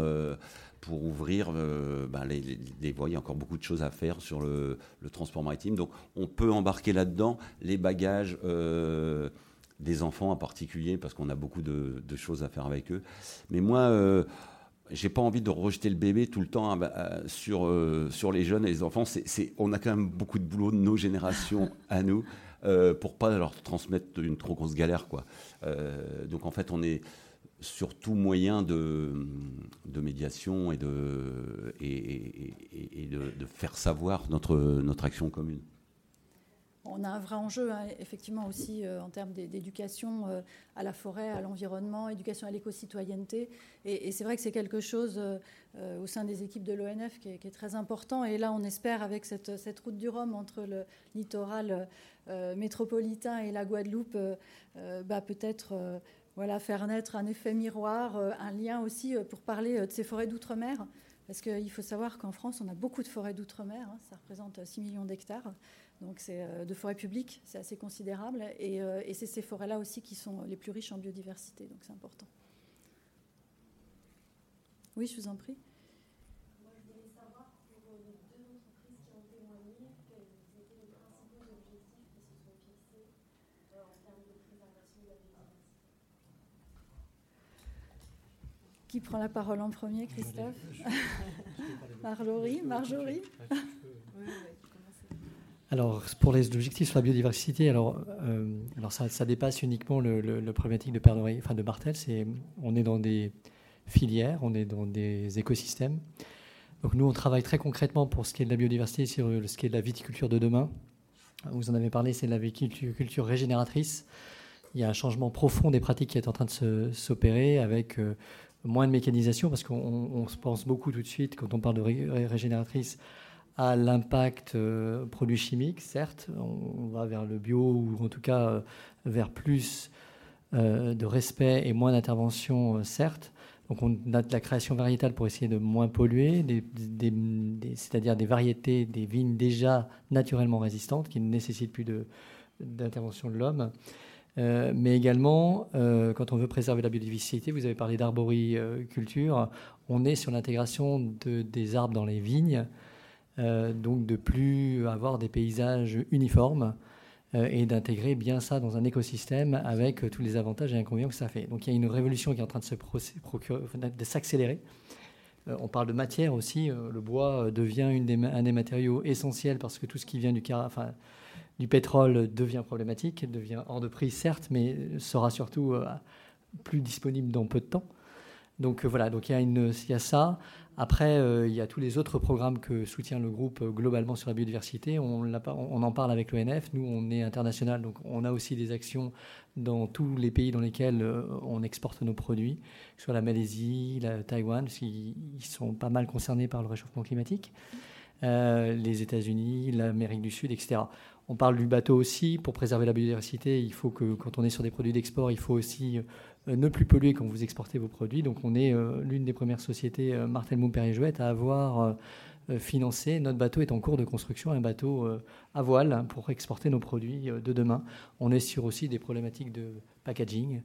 pour ouvrir ben les, les, les, voies. Il y a encore beaucoup de choses à faire sur le, le transport maritime. Donc on peut embarquer là-dedans les bagages des enfants en particulier, parce qu'on a beaucoup de, de, choses à faire avec eux. Mais moi j'ai pas envie de rejeter le bébé tout le temps hein, sur, euh, sur les jeunes et les enfants. C on a quand même beaucoup de boulot de nos générations à nous euh, pour pas leur transmettre une trop grosse galère. Quoi. Euh, donc en fait, on est sur tout moyen de, de médiation et, de, et, de, faire savoir notre, notre action commune on a un vrai enjeu, hein, effectivement, aussi euh, en termes d'éducation euh, à la forêt, à l'environnement, éducation à l'éco-citoyenneté. Et, c'est vrai que c'est quelque chose euh, au sein des équipes de l'ONF qui, est très important. Et là, on espère, avec cette, route du Rhum entre le littoral métropolitain et la Guadeloupe, bah, peut-être faire naître un effet miroir, un lien aussi pour parler de ces forêts d'outre-mer. Parce qu'il faut savoir qu'en France, on a beaucoup de forêts d'outre-mer, hein, ça représente 6 millions d'hectares. Donc c'est euh, de forêts publiques, c'est assez considérable. Et, euh, et c'est ces forêts-là aussi qui sont les plus riches en biodiversité, donc c'est important. Oui, je vous en prie. Moi, je voulais savoir pour les deux entreprises qui ont témoigné, quels étaient les principaux objectifs qui se sont fixés euh, en termes de préservation de la biodiversité. Qui prend la parole en premier, Christophe *laughs* Marjorie Marjorie alors, pour les objectifs sur la biodiversité, alors, euh, ça, dépasse uniquement le, le, problématique de Père enfin de Martel. C'est, on est dans des filières, on est dans des écosystèmes. Donc nous, on travaille très concrètement pour ce qui est de la biodiversité, sur ce qui est de la viticulture de demain. Vous en avez parlé, c'est la viticulture régénératrice. Il y a un changement profond des pratiques qui est en train de s'opérer avec euh, moins de mécanisation, parce qu'on on se pense beaucoup tout de suite, quand on parle de ré, régénératrice, à l'impact euh, produits chimiques, certes, on, va vers le bio ou en tout cas euh, vers plus euh, de respect et moins d'intervention, euh, certes. Donc on a de la création variétale pour essayer de moins polluer, c'est-à-dire des variétés, des vignes déjà naturellement résistantes qui ne nécessitent plus d'intervention de l'homme. Mais également, quand on veut préserver la biodiversité, vous avez parlé d'arboriculture, on est sur l'intégration de, des arbres dans les vignes, donc de plus avoir des paysages uniformes euh, et d'intégrer bien ça dans un écosystème avec euh, tous les avantages et inconvénients que ça fait. Donc il y a une révolution qui est en train de, se de s'accélérer. Euh, on parle de matière aussi. Euh, le bois devient un des matériaux essentiels parce que tout ce qui vient du, du pétrole devient problématique, devient hors de prix certes, mais sera surtout euh, plus disponible dans peu de temps. Donc voilà, donc il y a, ça. Après, euh, il y a tous les autres programmes que soutient le groupe euh, globalement sur la biodiversité. On, en parle avec l'ONF. Nous, on est international, donc on a aussi des actions dans tous les pays dans lesquels euh, on exporte nos produits, soit la Malaisie, la Taïwan, parce qu'ils sont pas mal concernés par le réchauffement climatique, euh, les États-Unis, l'Amérique du Sud, etc On parle du bateau aussi. Pour préserver la biodiversité, il faut que quand on est sur des produits d'export, il faut aussi ne plus polluer quand vous exportez vos produits. Donc on est l'une des premières sociétés, Martel Montpère et Jouette, à avoir financé. Notre bateau est en cours de construction, un bateau à voile pour exporter nos produits de demain. On est sur aussi des problématiques de packaging.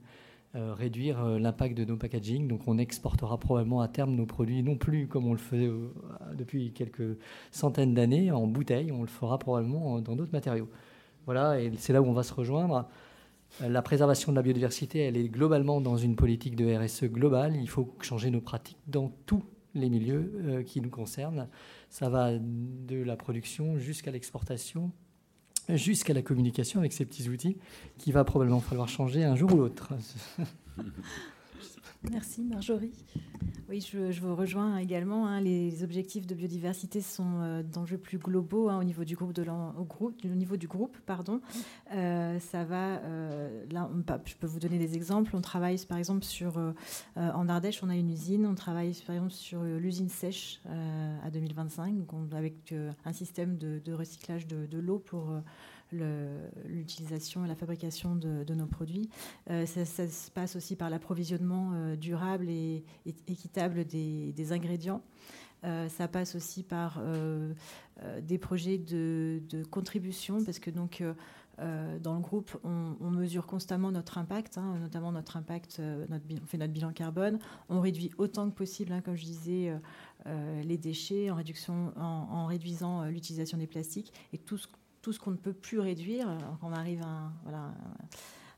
Euh, réduire euh, l'impact de nos packaging. Donc on exportera probablement à terme nos produits, non plus comme on le faisait euh, depuis quelques centaines d'années en bouteilles, on le fera probablement dans d'autres matériaux. Voilà, et c'est là où on va se rejoindre. La préservation de la biodiversité, elle est globalement dans une politique de RSE globale. Il faut changer nos pratiques dans tous les milieux qui nous concernent. Ça va de la production jusqu'à l'exportation, jusqu'à la communication avec ces petits outils qui va probablement falloir changer un jour ou l'autre. *laughs* Merci Marjorie. Oui, je, vous rejoins également. Hein. les objectifs de biodiversité sont euh, d'enjeux plus globaux hein, au niveau du groupe, au niveau du groupe, pardon. Euh, ça va. Euh, là, je peux vous donner des exemples. On travaille par exemple sur en Ardèche, on a une usine. On travaille par exemple sur l'usine sèche à 2025, avec un système de, recyclage de l'eau pour l'utilisation et la fabrication de, nos produits. Euh, ça, se passe aussi par l'approvisionnement euh, durable et, équitable des, ingrédients. Euh, ça passe aussi par des projets de, contribution, parce que donc dans le groupe, on, mesure constamment notre impact, hein, notamment notre impact, notre, on fait notre bilan carbone, on réduit autant que possible, hein, comme je disais, les déchets en, réduction, en, réduisant l'utilisation des plastiques et tout ce tout ce qu'on ne peut plus réduire, quand on arrive à,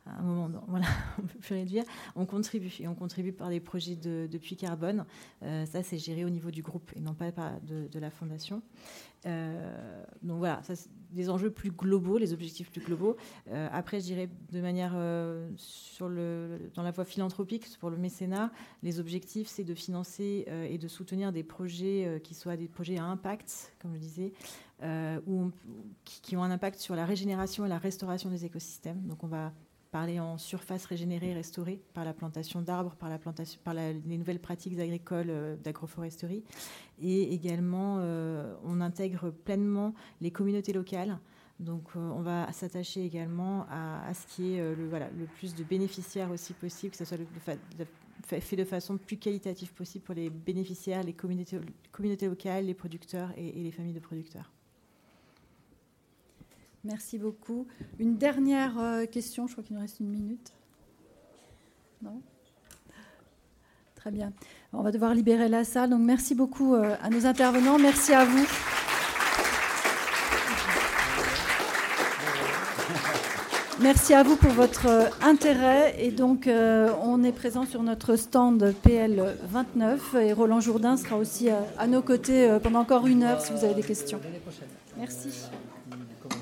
un moment, *laughs* on ne peut plus réduire, on contribue. Et on contribue par des projets de, puits carbone. Euh, ça, c'est géré au niveau du groupe et non pas de, la fondation. Euh, donc voilà, ça, des enjeux plus globaux, les objectifs plus globaux. Euh, après, je dirais de manière dans la voie philanthropique, pour le mécénat, les objectifs, c'est de financer et de soutenir des projets qui soient des projets à impact, comme je disais, euh, qui, ont un impact sur la régénération et la restauration des écosystèmes. Donc on va parler en surface régénérée, restaurée par la plantation d'arbres, par, la plantation, par les nouvelles pratiques agricoles euh, d'agroforesterie. Et également, euh, on intègre pleinement les communautés locales. Donc on va s'attacher également à, ce qui est le, le plus de bénéficiaires aussi possible, que ce soit fait de façon plus qualitative possible pour les bénéficiaires, les communautés locales, les producteurs et les familles de producteurs. Merci beaucoup. Une dernière euh, question, je crois qu'il nous reste une minute. Non Très bien. On va devoir libérer la salle. Donc merci beaucoup euh, à nos intervenants. Merci à vous. Merci à vous pour votre euh, intérêt. Et donc, on est présent sur notre stand PL 29 et Roland Jourdain sera aussi à nos côtés pendant encore une heure si vous avez des questions. Merci.